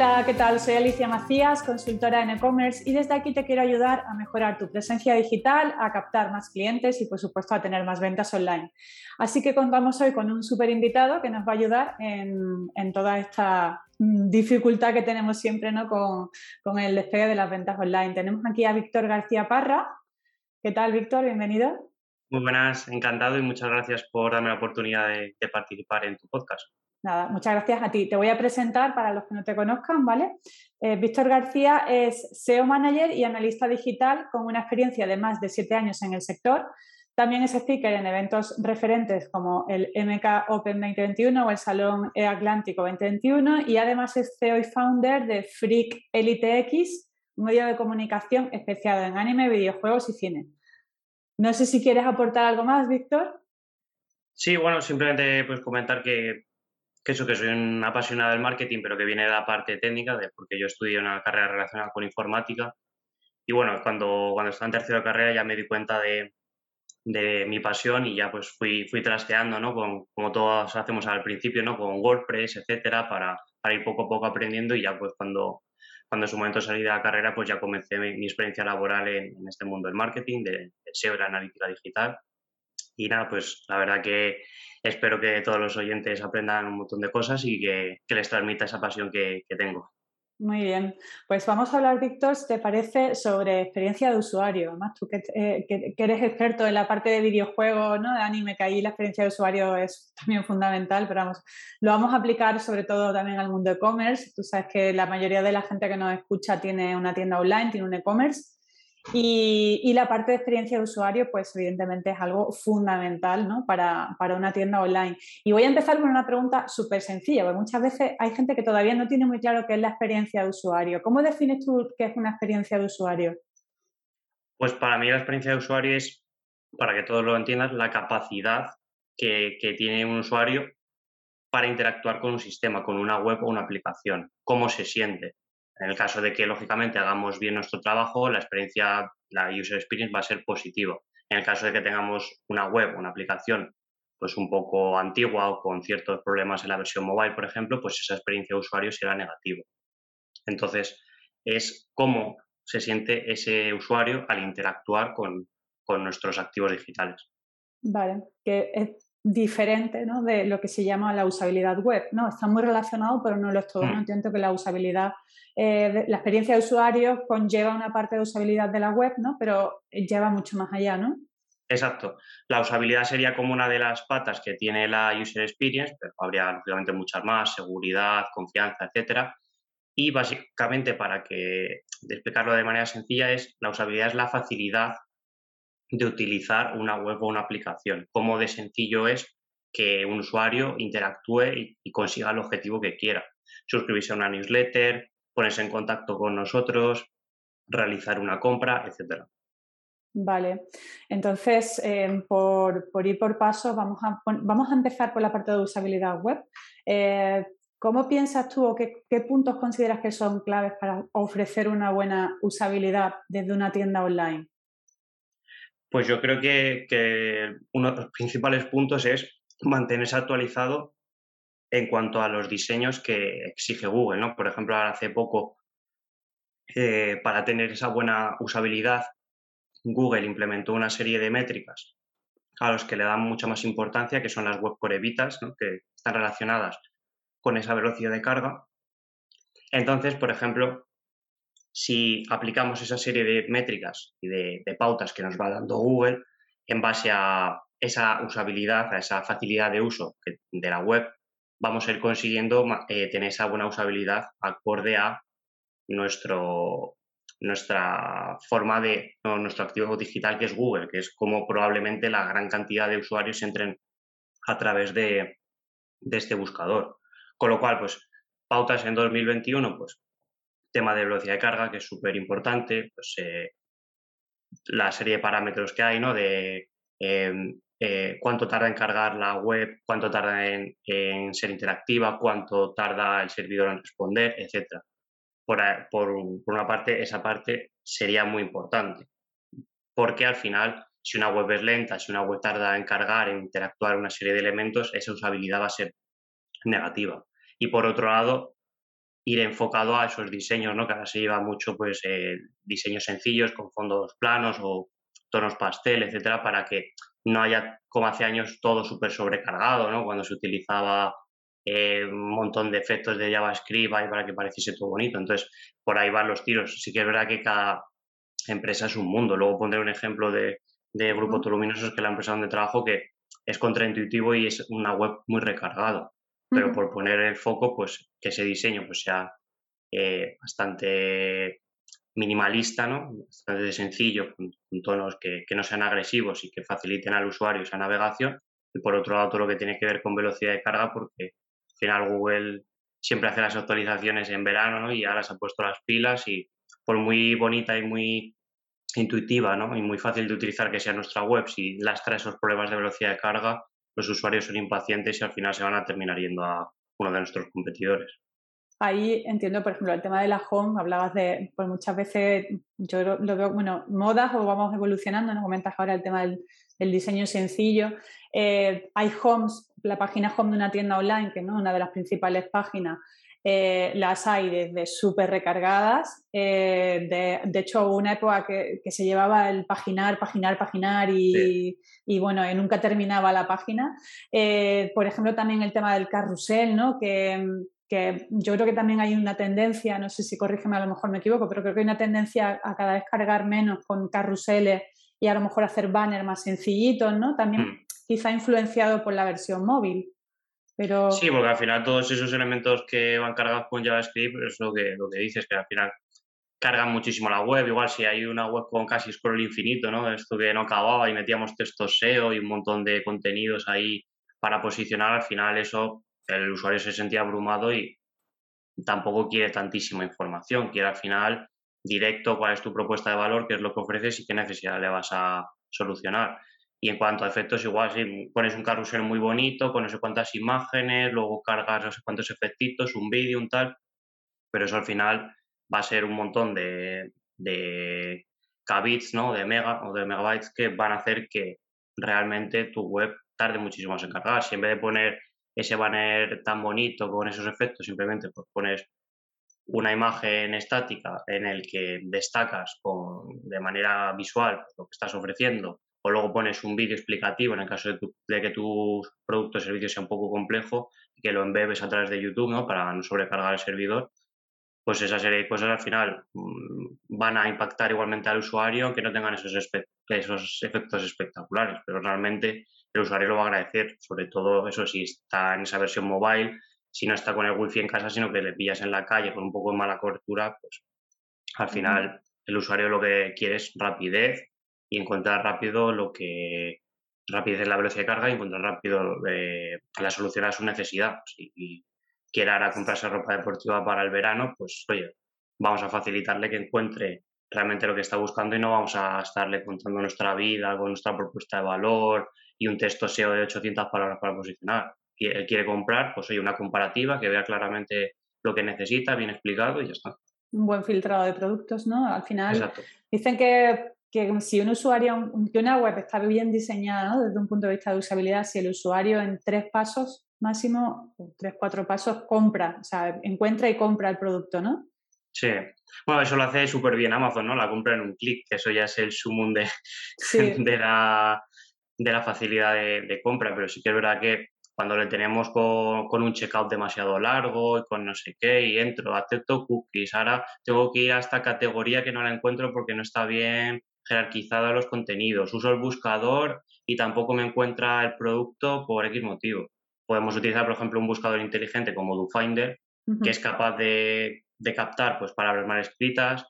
Hola, ¿qué tal? Soy Alicia Macías, consultora en e-commerce y desde aquí te quiero ayudar a mejorar tu presencia digital, a captar más clientes y por supuesto a tener más ventas online. Así que contamos hoy con un súper invitado que nos va a ayudar en, toda esta dificultad que tenemos siempre ¿no? con, con el despegue de las ventas online. Tenemos aquí a Víctor García Parra. ¿Qué tal, Víctor? Bienvenido. Muy buenas, encantado y muchas gracias por darme la oportunidad de, participar en tu podcast. Nada, muchas gracias a ti. Te voy a presentar para los que no te conozcan, ¿vale? Eh, Víctor García es SEO Manager y analista digital con una experiencia de más de siete años en el sector. También es speaker en eventos referentes como el MK Open 2021 o el Salón E Atlántico 2021 y además es CEO y founder de Freak Elite X, un medio de comunicación especializado en anime, videojuegos y cine. No sé si quieres aportar algo más, Víctor. Sí, bueno, simplemente pues comentar que, eso, que soy un apasionado del marketing, pero que viene de la parte técnica, de, porque yo estudié una carrera relacionada con informática. Y bueno, cuando, cuando estaba en tercera carrera ya me di cuenta de, mi pasión y ya pues fui, fui trasteando, ¿no? Con, como todos hacemos al principio, ¿no? Con WordPress, etcétera, para, para ir poco a poco aprendiendo y ya pues cuando, cuando en su momento salí de la carrera, pues ya comencé mi, experiencia laboral en, este mundo del marketing, de, SEO, de la analítica digital. Y nada, pues la verdad que espero que todos los oyentes aprendan un montón de cosas y que, les transmita esa pasión que tengo. Muy bien, pues vamos a hablar, Víctor, si te parece, sobre experiencia de usuario. Además, tú eh, que, eres experto en la parte de videojuegos, ¿no? de anime, que ahí la experiencia de usuario es también fundamental, pero vamos, lo vamos a aplicar sobre todo también al mundo e-commerce. Tú sabes que la mayoría de la gente que nos escucha tiene una tienda online, tiene un e-commerce. Y, la parte de experiencia de usuario, pues evidentemente es algo fundamental ¿no? para, una tienda online. Y voy a empezar con una pregunta súper sencilla, porque muchas veces hay gente que todavía no tiene muy claro qué es la experiencia de usuario. ¿Cómo defines tú qué es una experiencia de usuario? Pues para mí la experiencia de usuario es, para que todos lo entiendan, la capacidad que tiene un usuario para interactuar con un sistema, con una web o una aplicación, cómo se siente. En el caso de que, lógicamente, hagamos bien nuestro trabajo, la experiencia, la user experience va a ser positiva. En el caso de que tengamos una web, una aplicación, pues un poco antigua o con ciertos problemas en la versión mobile, por ejemplo, pues esa experiencia de usuario será negativa. Entonces, es cómo se siente ese usuario al interactuar con, con nuestros activos digitales. Vale, que es diferente ¿no? de lo que se llama la usabilidad web. ¿no? Está muy relacionado, pero no lo es todo. No mm. entiendo que la usabilidad, eh, la experiencia de usuario conlleva una parte de usabilidad de la web, ¿no? pero lleva mucho más allá, ¿no? Exacto. La usabilidad sería como una de las patas que tiene la user experience, pero habría lógicamente muchas más, seguridad, confianza, etcétera. Y básicamente, para que explicarlo de manera sencilla, es la usabilidad es la facilidad de utilizar una web o una aplicación. Cómo de sencillo es que un usuario interactúe y, consiga el objetivo que quiera. Suscribirse a una newsletter, ponerse en contacto con nosotros, realizar una compra, etc. Vale, entonces em, por, ir por paso vamos a, vamos a empezar por la parte de usabilidad web. Eh, ¿Cómo piensas tú o qué, qué, puntos consideras que son claves para ofrecer una buena usabilidad desde una tienda online? Pues yo creo que, uno de los principales puntos es mantenerse actualizado en cuanto a los diseños que exige Google, ¿no? Por ejemplo, hace poco, eh, para tener esa buena usabilidad, Google implementó una serie de métricas a los que le dan mucha más importancia, que son las web core evitas, que están relacionadas con esa velocidad de carga. Entonces, por ejemplo, si aplicamos esa serie de métricas y de, pautas que nos va dando Google en base a esa usabilidad, a esa facilidad de uso de la web, vamos a ir consiguiendo eh, tener esa buena usabilidad acorde a nuestro, nuestra forma de, nuestro activo digital que es Google, que es como probablemente la gran cantidad de usuarios entren a través de, de este buscador. Con lo cual, pues, pautas en 2021, pues tema de velocidad de carga, que es súper importante, pues, eh, la serie de parámetros que hay, ¿no? De em, eh, cuánto tarda en cargar la web, cuánto tarda en, ser interactiva, cuánto tarda el servidor en responder, etc. Por, por, una parte, esa parte sería muy importante, porque al final, si una web es lenta, si una web tarda en cargar, en interactuar una serie de elementos, esa usabilidad va a ser negativa. Y por otro lado, ir enfocado a esos diseños, ¿no? Que ahora se lleva mucho, pues, eh, diseños sencillos con fondos planos o tonos pastel, etcétera, para que no haya, como hace años, todo súper sobrecargado, ¿no? Cuando se utilizaba eh, un montón de efectos de JavaScript ahí para que pareciese todo bonito. Entonces, por ahí van los tiros. Sí que es verdad que cada empresa es un mundo. Luego pondré un ejemplo de, de Grupo Tuluminosos, que es la empresa donde trabajo, que es contraintuitivo y es una web muy recargada. Pero por poner el foco, pues que ese diseño pues, sea eh, bastante minimalista, ¿no? bastante sencillo, con, tonos que, que, no sean agresivos y que faciliten al usuario esa navegación. Y por otro lado, todo lo que tiene que ver con velocidad de carga, porque al final Google siempre hace las actualizaciones en verano ¿no? y ahora se ha puesto las pilas y por muy bonita y muy intuitiva ¿no? y muy fácil de utilizar que sea nuestra web, si lastra esos problemas de velocidad de carga, los usuarios son impacientes y al final se van a terminar yendo a uno de nuestros competidores. Ahí entiendo, por ejemplo, el tema de la home, hablabas de, pues muchas veces yo lo veo, bueno, modas o vamos evolucionando, nos comentas ahora el tema del, diseño sencillo. Eh, hay homes, la página home de una tienda online, que no una de las principales páginas, eh, las hay desde súper recargadas. Eh, de, hecho, hubo una época que, se llevaba el paginar, paginar, paginar y, y bueno, nunca terminaba la página. Eh, por ejemplo, también el tema del carrusel, ¿no? Que, que, yo creo que también hay una tendencia, no sé si corrígeme, a lo mejor me equivoco, pero creo que hay una tendencia a cada vez cargar menos con carruseles y a lo mejor hacer banners más sencillitos, ¿no? También hmm. quizá influenciado por la versión móvil. Sí, porque al final todos esos elementos que van cargados con JavaScript es lo que, lo que dices, que al final cargan muchísimo la web. Igual si hay una web con casi scroll infinito, ¿no? Esto que no acababa y metíamos textos SEO y un montón de contenidos ahí para posicionar, al final eso el usuario se sentía abrumado y tampoco quiere tantísima información. Quiere al final directo cuál es tu propuesta de valor, qué es lo que ofreces y qué necesidad le vas a solucionar. Y en cuanto a efectos, igual si pones un carrusel muy bonito, con no sé cuántas imágenes, luego cargas no sé cuántos efectitos, un vídeo, un tal, pero eso al final va a ser un montón de, de kbits, ¿no? De mega o de megabytes que van a hacer que realmente tu web tarde muchísimo en cargar. Si en vez de poner ese banner tan bonito con esos efectos, simplemente pues pones una imagen estática en el que destacas con, de manera visual lo que estás ofreciendo o luego pones un vídeo explicativo en el caso de, que tu producto o servicio sea un poco complejo y que lo embebes a través de YouTube ¿no? para no sobrecargar el servidor, pues esa serie de cosas al final mm, van a impactar igualmente al usuario aunque no tengan esos, esos efectos espectaculares, pero realmente el usuario lo va a agradecer, sobre todo eso si está en esa versión mobile, si no está con el wifi en casa, sino que le pillas en la calle con un poco de mala cobertura, pues al final el usuario lo que quiere es rapidez y encontrar rápido lo que rapidez en la velocidad de carga y encontrar rápido eh, la solución a su necesidad. Si quiere ahora comprarse ropa deportiva para el verano, pues oye, vamos a facilitarle que encuentre realmente lo que está buscando y no vamos a estarle contando nuestra vida con nuestra propuesta de valor y un texto SEO de 800 palabras para posicionar. Él quiere comprar, pues oye, una comparativa que vea claramente lo que necesita, bien explicado y ya está. Un buen filtrado de productos, ¿no? Al final dicen que que si un usuario, que una web está bien diseñada desde un punto de vista de usabilidad, si el usuario en tres pasos máximo, tres, cuatro pasos, compra, o sea, encuentra y compra el producto, ¿no? Sí. Bueno, eso lo hace súper bien Amazon, ¿no? La compra en un clic, que eso ya es el sumum de, de, la, de la facilidad de, compra, pero sí que es verdad que cuando le tenemos con, con, un checkout demasiado largo y con no sé qué, y entro, acepto cookies, ahora tengo que ir a esta categoría que no la encuentro porque no está bien jerarquizado los contenidos, uso el buscador y tampoco me encuentra el producto por X motivo. Podemos utilizar, por ejemplo, un buscador inteligente como DoFinder, que es capaz de, captar pues, palabras mal escritas,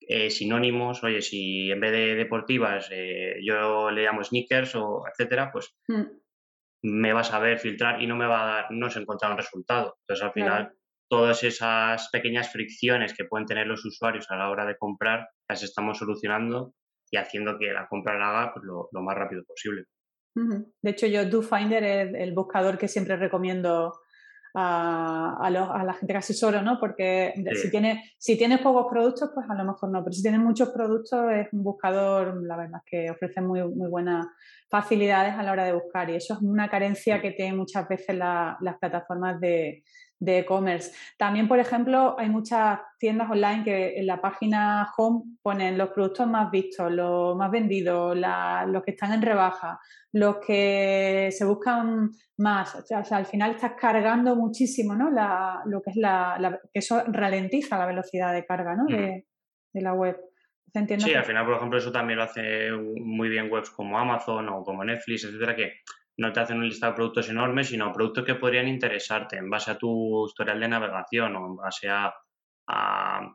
eh, sinónimos, oye, si en vez de deportivas eh, yo le llamo sneakers o etcétera, pues mm. me va a saber filtrar y no me va a dar, no se encuentra un resultado. Entonces, al final, todas esas pequeñas fricciones que pueden tener los usuarios a la hora de comprar, las estamos solucionando y haciendo que la compra la haga pues, lo, más rápido posible. De hecho, yo DoFinder es el buscador que siempre recomiendo a, a, la gente que asesoro, ¿no? Porque si, tiene, si tienes pocos productos, pues a lo mejor no, pero si tienes muchos productos es un buscador, la verdad, que ofrece muy, muy buenas facilidades a la hora de buscar y eso es una carencia que tienen muchas veces las plataformas de, e-commerce. También, por ejemplo, hay muchas tiendas online que en la página home ponen los productos más vistos, los más vendidos, los que están en rebaja, los que se buscan más. O sea, al final estás cargando muchísimo, ¿no? lo que es la, eso ralentiza la velocidad de carga, ¿no? De, la web. sí, al final, por ejemplo, eso también lo hace muy bien webs como Amazon o como Netflix, etcétera, que no te hacen un listado de productos enormes, sino productos que podrían interesarte en base a tu historial de navegación o en base a,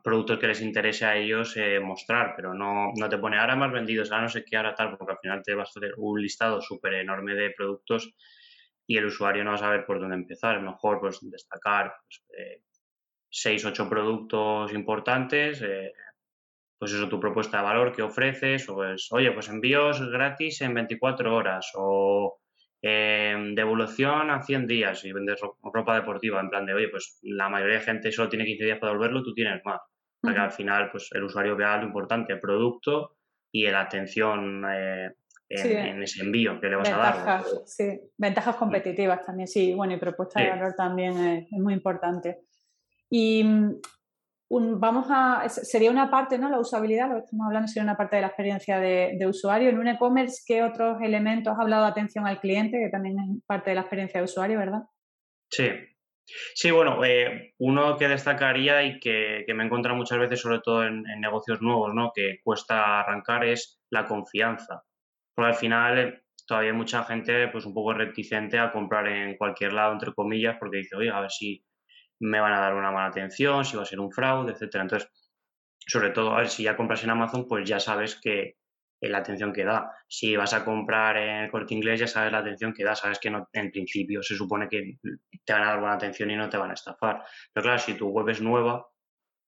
productos que les interese a ellos eh, mostrar, pero no, no te pone ahora más vendidos, ahora no sé qué, ahora tal, porque al final te vas a hacer un listado súper enorme de productos y el usuario no va a saber por dónde empezar. mejor pues destacar pues, eh, seis, ocho productos importantes, eh, pues eso, tu propuesta de valor que ofreces, o pues, oye, pues envíos gratis en 24 horas, o eh, devolución a 100 días y vendes ropa deportiva, en plan de, oye, pues la mayoría de gente solo tiene 15 días para devolverlo, tú tienes más. Para que al final, pues el usuario vea lo importante, el producto y la atención eh, en, ese envío que le vas a dar. Sí, ventajas competitivas también, sí, bueno, y propuesta de valor también es, es muy importante. Y vamos a, sería una parte, ¿no? La usabilidad, lo que estamos hablando sería una parte de la experiencia de, usuario. En un e-commerce, ¿qué otros elementos has hablado de atención al cliente, que también es parte de la experiencia de usuario, verdad? Sí. Sí, bueno, eh, uno que destacaría y que, me he encontrado muchas veces, sobre todo en, negocios nuevos, ¿no? Que cuesta arrancar, es la confianza. Porque al final eh, todavía mucha gente pues un poco reticente a comprar en cualquier lado, entre comillas, porque dice, oye, a ver si me van a dar una mala atención, si va a ser un fraude, etcétera. Entonces, sobre todo, a ver, si ya compras en Amazon, pues ya sabes que la atención que da. Si vas a comprar en el corte inglés, ya sabes la atención que da, sabes que no, en principio se supone que te van a dar buena atención y no te van a estafar. Pero claro, si tu web es nueva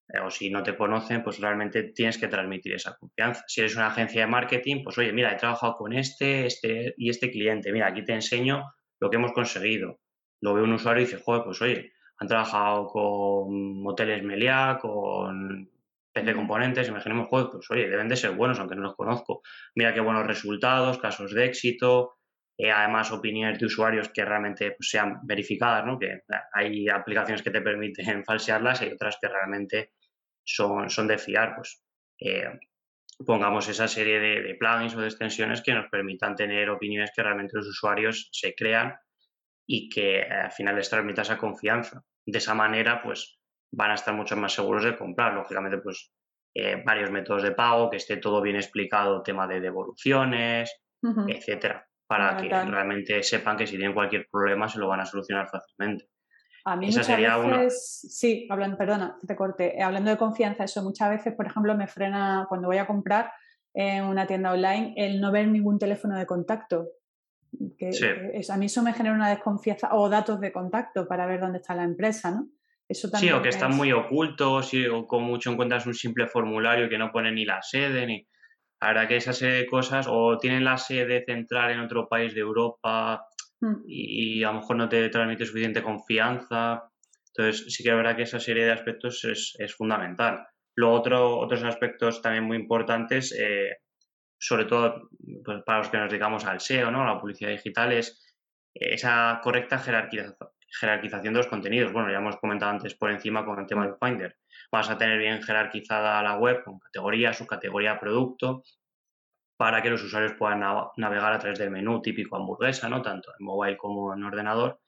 eh, o si no te conocen, pues realmente tienes que transmitir esa confianza. Si eres una agencia de marketing, pues oye, mira, he trabajado con este, este y este cliente, mira, aquí te enseño lo que hemos conseguido. Lo ve un usuario y dice, joder, pues oye, han trabajado con hoteles Meliá, con PC Componentes, imaginemos, juegos, pues oye, deben de ser buenos, aunque no los conozco. Mira qué buenos resultados, casos de éxito, eh, además opiniones de usuarios que realmente pues, sean verificadas, ¿no? Que hay aplicaciones que te permiten falsearlas y hay otras que realmente son, son de fiar, pues eh, pongamos esa serie de, de plugins o de extensiones que nos permitan tener opiniones que realmente los usuarios se crean y que al final les transmita esa confianza. De esa manera, pues van a estar mucho más seguros de comprar. Lógicamente, pues eh, varios métodos de pago, que esté todo bien explicado, tema de devoluciones, etcétera, para que realmente sepan que si tienen cualquier problema se lo van a solucionar fácilmente. A mí muchas veces, sí, hablando, perdona, te corté, eh, hablando de confianza, eso muchas veces, por ejemplo, me frena cuando voy a comprar en una tienda online el no ver ningún teléfono de contacto. Que, a mí eso me genera una desconfianza o datos de contacto para ver dónde está la empresa, ¿no? Eso sí, o que están muy ocultos y, o con mucho encuentras un simple formulario que no pone ni la sede, ni... La verdad que esa serie de cosas, o tienen la sede central en otro país de Europa mm. y, a lo mejor no te transmite suficiente confianza. Entonces, sí que es verdad que esa serie de aspectos es, es fundamental. Luego, otro, otros aspectos también muy importantes, eh, sobre todo pues, para los que nos dedicamos al SEO, ¿no? la publicidad digital, es esa correcta jerarquización de los contenidos. Bueno, ya hemos comentado antes por encima con el tema del Finder. Vas a tener bien jerarquizada la web con categoría, subcategoría, producto, para que los usuarios puedan navegar a través del menú típico hamburguesa, ¿no? tanto en mobile como en ordenador,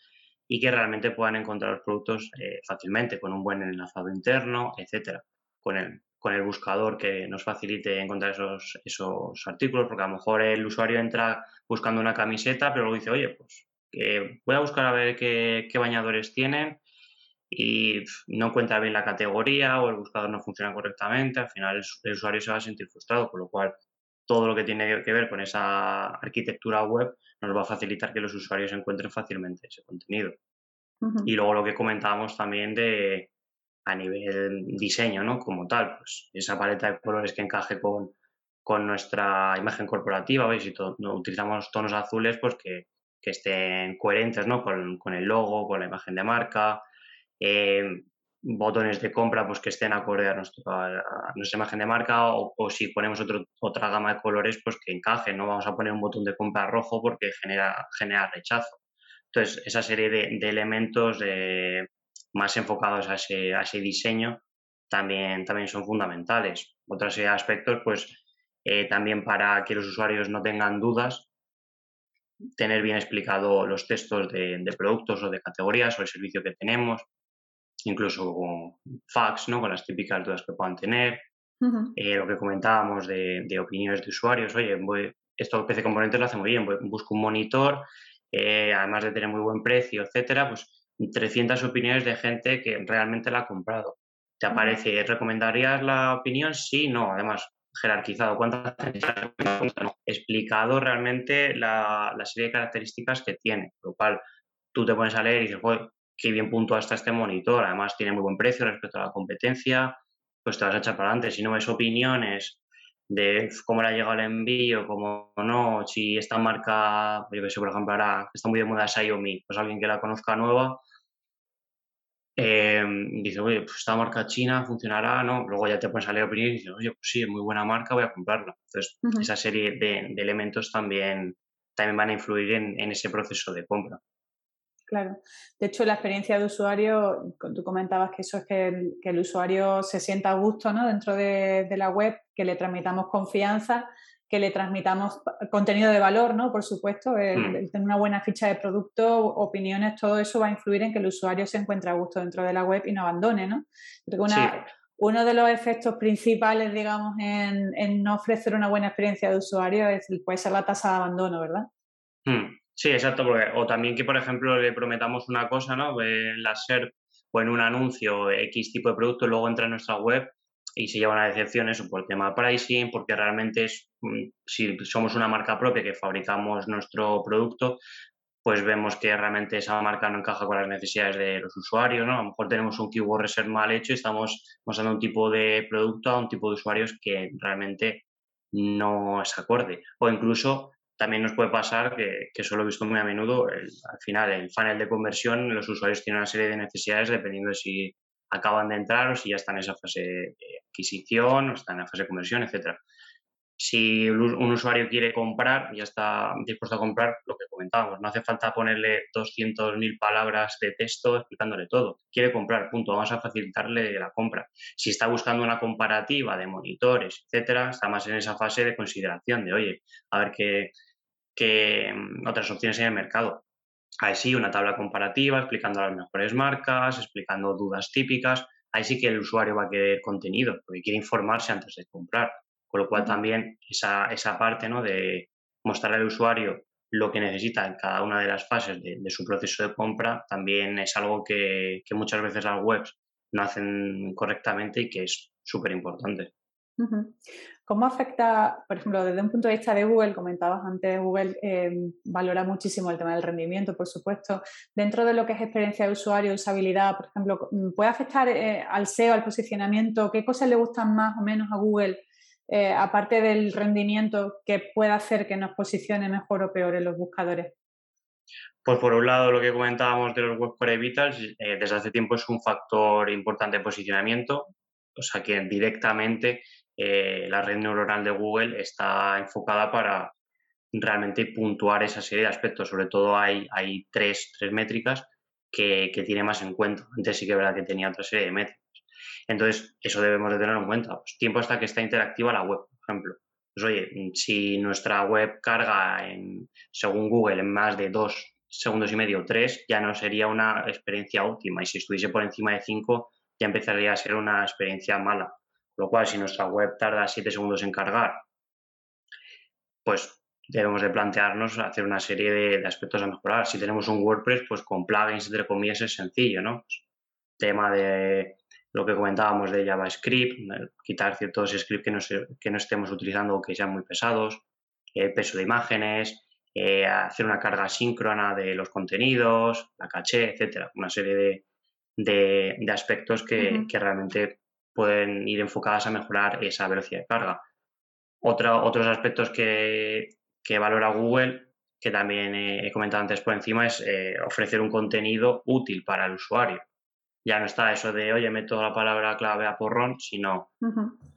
y que realmente puedan encontrar los productos eh, fácilmente, con un buen enlazado interno, etcétera, con el con el buscador que nos facilite encontrar esos, esos artículos, porque a lo mejor el usuario entra buscando una camiseta, pero luego dice, oye, pues que voy a buscar a ver qué, bañadores tienen y no encuentra bien la categoría o el buscador no funciona correctamente, al final el, usuario se va a sentir frustrado, con lo cual todo lo que tiene que ver con esa arquitectura web nos va a facilitar que los usuarios encuentren fácilmente ese contenido. Y luego lo que comentábamos también de, a nivel diseño, ¿no? Como tal, pues esa paleta de colores que encaje con, con nuestra imagen corporativa, ¿veis? Si utilizamos tonos azules, pues que, que estén coherentes, ¿no? Con, con, el logo, con la imagen de marca, eh, botones de compra, pues que estén acorde a, a nuestra imagen de marca, o, si ponemos otro, otra gama de colores, pues que encaje, no vamos a poner un botón de compra rojo porque genera, genera rechazo. Entonces, esa serie de, de elementos de más enfocados a ese, a ese diseño también, también son fundamentales. Otros aspectos, pues eh, también para que los usuarios no tengan dudas, tener bien explicado los textos de, productos o de categorías o el servicio que tenemos, incluso con fax, ¿no? con las típicas dudas que puedan tener. Eh, lo que comentábamos de, opiniones de usuarios, oye, voy, esto PC Componentes lo hace muy bien, busco un monitor, eh, además de tener muy buen precio, etcétera, pues 300 opiniones de gente que realmente la ha comprado. ¿Te aparece, recomendarías la opinión? Sí, no, además jerarquizado, cuántas no. explicado realmente la, serie de características que tiene, lo cual tú te pones a leer y dices, qué bien puntuado está este monitor, además tiene muy buen precio respecto a la competencia, pues te vas a echar para adelante. Si no ves opiniones de cómo le ha llegado el envío, cómo no, si esta marca, yo que sé, por ejemplo, ahora está muy de moda Xiaomi, pues alguien que la conozca nueva, eh, dice, oye, pues esta marca china funcionará, ¿no? Luego ya te pones a leer opiniones y dices, oye, pues sí, es muy buena marca, voy a comprarla. Entonces, esa serie de, elementos también, también van a influir en, ese proceso de compra. Claro. De hecho, la experiencia de usuario, tú comentabas que eso es que el, usuario se sienta a gusto ¿no? dentro de, de, la web, que le transmitamos confianza que le transmitamos contenido de valor, ¿no? Por supuesto, el, mm. tener una buena ficha de producto, opiniones, todo eso va a influir en que el usuario se encuentre a gusto dentro de la web y no abandone, ¿no? Uno de los efectos principales, digamos, en, no ofrecer una buena experiencia de usuario es, puede ser la tasa de abandono, ¿verdad? Mm. Sí, exacto, o también que, por ejemplo, le prometamos una cosa, ¿no? En la SERP o en un anuncio X tipo de producto, luego entra en nuestra web y se lleva una decepción eso por el tema pricing, porque realmente es, mm, si somos una marca propia que fabricamos nuestro producto, pues vemos que realmente esa marca no encaja con las necesidades de los usuarios, ¿no? A lo mejor tenemos un keyword reserve mal hecho y estamos mostrando un tipo de producto a un tipo de usuarios que realmente no es acorde. O incluso también nos puede pasar, que, que eso lo he visto muy a menudo, al final el funnel de conversión, los usuarios tienen una serie de necesidades dependiendo de si acaban de entrar o si ya están en esa fase de adquisición o están en la fase de conversión, etcétera. Si un usuario quiere comprar, ya está dispuesto a comprar lo que comentábamos. No hace falta ponerle 200.000 palabras de texto explicándole todo. Quiere comprar, punto. Vamos a facilitarle la compra. Si está buscando una comparativa de monitores, etcétera, está más en esa fase de consideración de, oye, a ver qué, qué mm, otras opciones hay en el mercado Ahí sí, una tabla comparativa explicando las mejores marcas, explicando dudas típicas. Ahí sí que el usuario va a querer contenido, porque quiere informarse antes de comprar. Con lo cual también esa, esa parte ¿no? de mostrar al usuario lo que necesita en cada una de las fases de, su proceso de compra también es algo que, que, muchas veces las webs no hacen correctamente y que es súper importante. ¿Cómo afecta, por ejemplo, desde un punto de vista de Google, comentabas antes, Google em, valora muchísimo el tema del rendimiento, por supuesto. Dentro de lo que es experiencia de usuario, usabilidad, por ejemplo, ¿puede afectar eh, al SEO, al posicionamiento? ¿Qué cosas le gustan más o menos a Google, eh, aparte del rendimiento, que pueda hacer que nos posicione mejor o peor en los buscadores? Pues por un lado, lo que comentábamos de los web core vitals, eh, desde hace tiempo es un factor importante de posicionamiento, o sea que directamente eh, la red neuronal de Google está enfocada para realmente puntuar esa serie de aspectos. Sobre todo hay, hay tres, tres métricas que, tiene más en cuenta. Antes sí que es verdad que tenía otra serie de métricas. Entonces, eso debemos de tenerlo en cuenta. Pues, tiempo hasta que está interactiva la web, por ejemplo. Pues oye, si nuestra web carga, en, según Google, en más de dos segundos y medio, tres, ya no sería una experiencia óptima. Y si estuviese por encima de cinco, ya empezaría a ser una experiencia mala lo cual, si nuestra web tarda 7 segundos en cargar, pues debemos de plantearnos hacer una serie de, aspectos a mejorar. Si tenemos un WordPress, pues con plugins, entre comillas, es sencillo, ¿no? Pues, tema de lo que comentábamos de JavaScript, quitar ciertos scripts que no, que no estemos utilizando o que sean muy pesados, el peso de imágenes, eh, hacer una carga síncrona de los contenidos, la caché, etcétera. Una serie de, aspectos que, que, realmente pueden ir enfocadas a mejorar esa velocidad de carga. otros aspectos que, valora Google, que también he comentado antes por encima, es eh, ofrecer un contenido útil para el usuario. Ya no está eso de, oye, meto la palabra clave a porrón, sino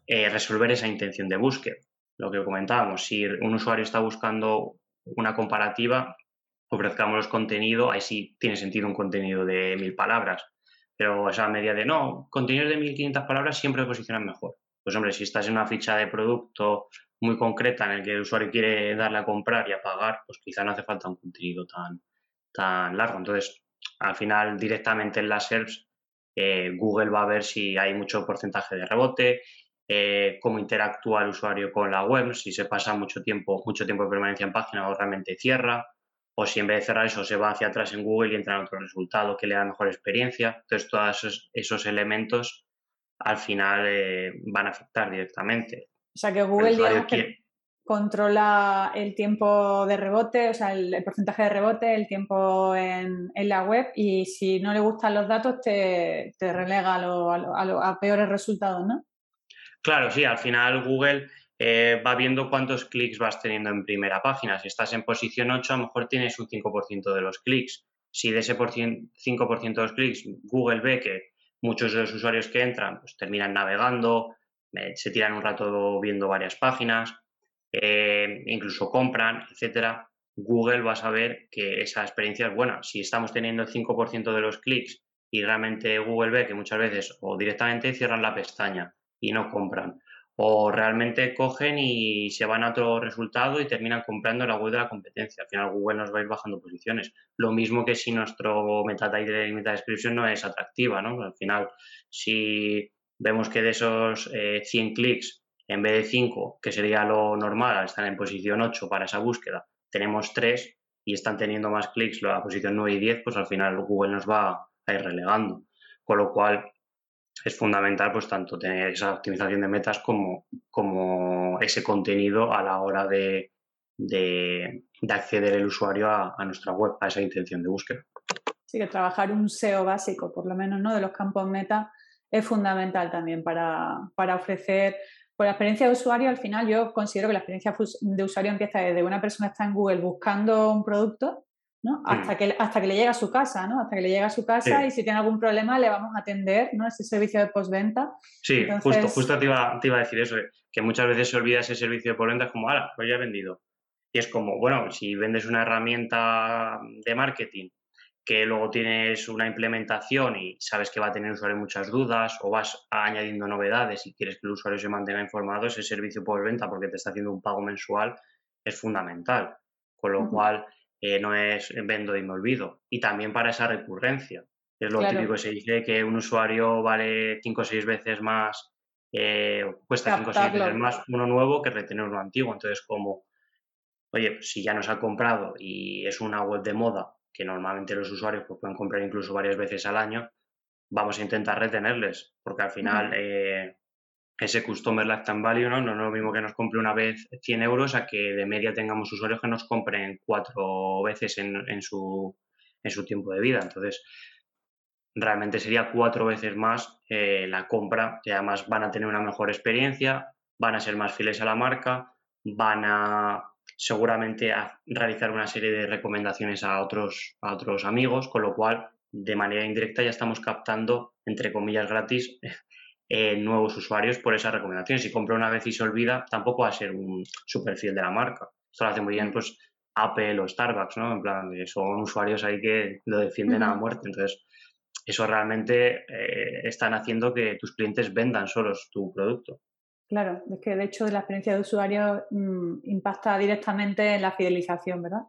eh, resolver esa intención de búsqueda. Lo que comentábamos, si un usuario está buscando una comparativa, ofrezcamos contenido, ahí sí tiene sentido un contenido de mil palabras pero esa media de no, contenidos de 1500 palabras siempre posicionan mejor. Pues hombre, si estás en una ficha de producto muy concreta en el que el usuario quiere darle a comprar y a pagar, pues quizá no hace falta un contenido tan, tan largo. Entonces, al final, directamente en las SERPs, eh, Google va a ver si hay mucho porcentaje de rebote, eh, cómo interactúa el usuario con la web, si se pasa mucho tiempo, mucho tiempo de permanencia en página o realmente cierra, o si en vez de cerrar eso se va hacia atrás en Google y entra en otro resultado que le da mejor experiencia. Entonces, todos esos, elementos al final eh, van a afectar directamente. O sea, que Google, digamos que controla el tiempo de rebote, o sea, el, porcentaje de rebote, el tiempo en, la web y si no le gustan los datos te, relega a, a peores resultados, ¿no? Claro, sí, al final Google eh, va viendo cuántos clics vas teniendo en primera página. Si estás en posición 8, a lo mejor tienes un 5% de los clics. Si de ese 5% de los clics Google ve que muchos de los usuarios que entran pues, terminan navegando, eh, se tiran un rato viendo varias páginas, eh, incluso compran, etcétera, Google va a saber que esa experiencia es buena. Si estamos teniendo el 5% de los clics y realmente Google ve que muchas veces o directamente cierran la pestaña y no compran. O realmente cogen y se van a otro resultado y terminan comprando la web de la competencia. Al final Google nos va a ir bajando posiciones. Lo mismo que si nuestro meta title y meta description no es atractiva, ¿no? Al final, si vemos que de esos 100 eh, clics, en vez de 5, que sería lo normal, están en posición 8 para esa búsqueda, tenemos 3 y están teniendo más clics la posición 9 y 10, pues al final Google nos va a ir relegando. Con lo cual, es fundamental pues tanto tener esa optimización de metas como, como ese contenido a la hora de, de, acceder el usuario a, nuestra web, a esa intención de búsqueda. Sí, que trabajar un SEO básico, por lo menos, ¿no? de los campos meta es fundamental también para, para ofrecer por la experiencia de usuario, al final yo considero que la experiencia de usuario empieza desde una persona está en Google buscando un producto ¿no? Hasta, que, hasta que le llega a su casa, ¿no? Hasta que le llega a su casa y si tiene algún problema le vamos a atender, ¿no? Ese servicio de postventa. Sí, justo, justo te iba, te iba, a decir eso, que muchas veces se olvida ese servicio de postventa como, ahora, pues ya he vendido. Y es como, bueno, si vendes una herramienta de marketing que luego tienes una implementación y sabes que va a tener el usuario muchas dudas o vas añadiendo novedades y quieres que el usuario se mantenga informado, ese servicio postventa porque te está haciendo un pago mensual es fundamental. Con lo cual, no es vendo y me olvido. Y también para esa recurrencia. Es lo típico que se dice que un usuario vale cinco o seis veces más, eh, cuesta cinco o seis veces más uno nuevo que retener uno antiguo. Entonces, como, oye, pues si ya nos ha comprado y es una web de moda, que normalmente los usuarios pues, pueden comprar incluso varias veces al año, vamos a intentar retenerles, porque al final ese customer lifetime value, ¿no? No es lo mismo que nos compre una vez 100 euros a que de media tengamos usuarios que nos compren cuatro veces en, su, en su tiempo de vida. Entonces, realmente sería cuatro veces más eh, la compra, que además van a tener una mejor experiencia, van a ser más fieles a la marca, van a seguramente a realizar una serie de recomendaciones a otros, a otros amigos, con lo cual de manera indirecta ya estamos captando, entre comillas, gratis eh, nuevos usuarios por esas recomendaciones. Si compra una vez y se olvida, tampoco va a ser un super fiel de la marca. Esto lo hace muy bien pues Apple o Starbucks, ¿no? En plan, son usuarios ahí que lo defienden a muerte. Entonces, eso realmente eh, están haciendo que tus clientes vendan solos tu producto. Claro, es que de hecho la experiencia de usuario mm, impacta directamente en la fidelización, ¿verdad?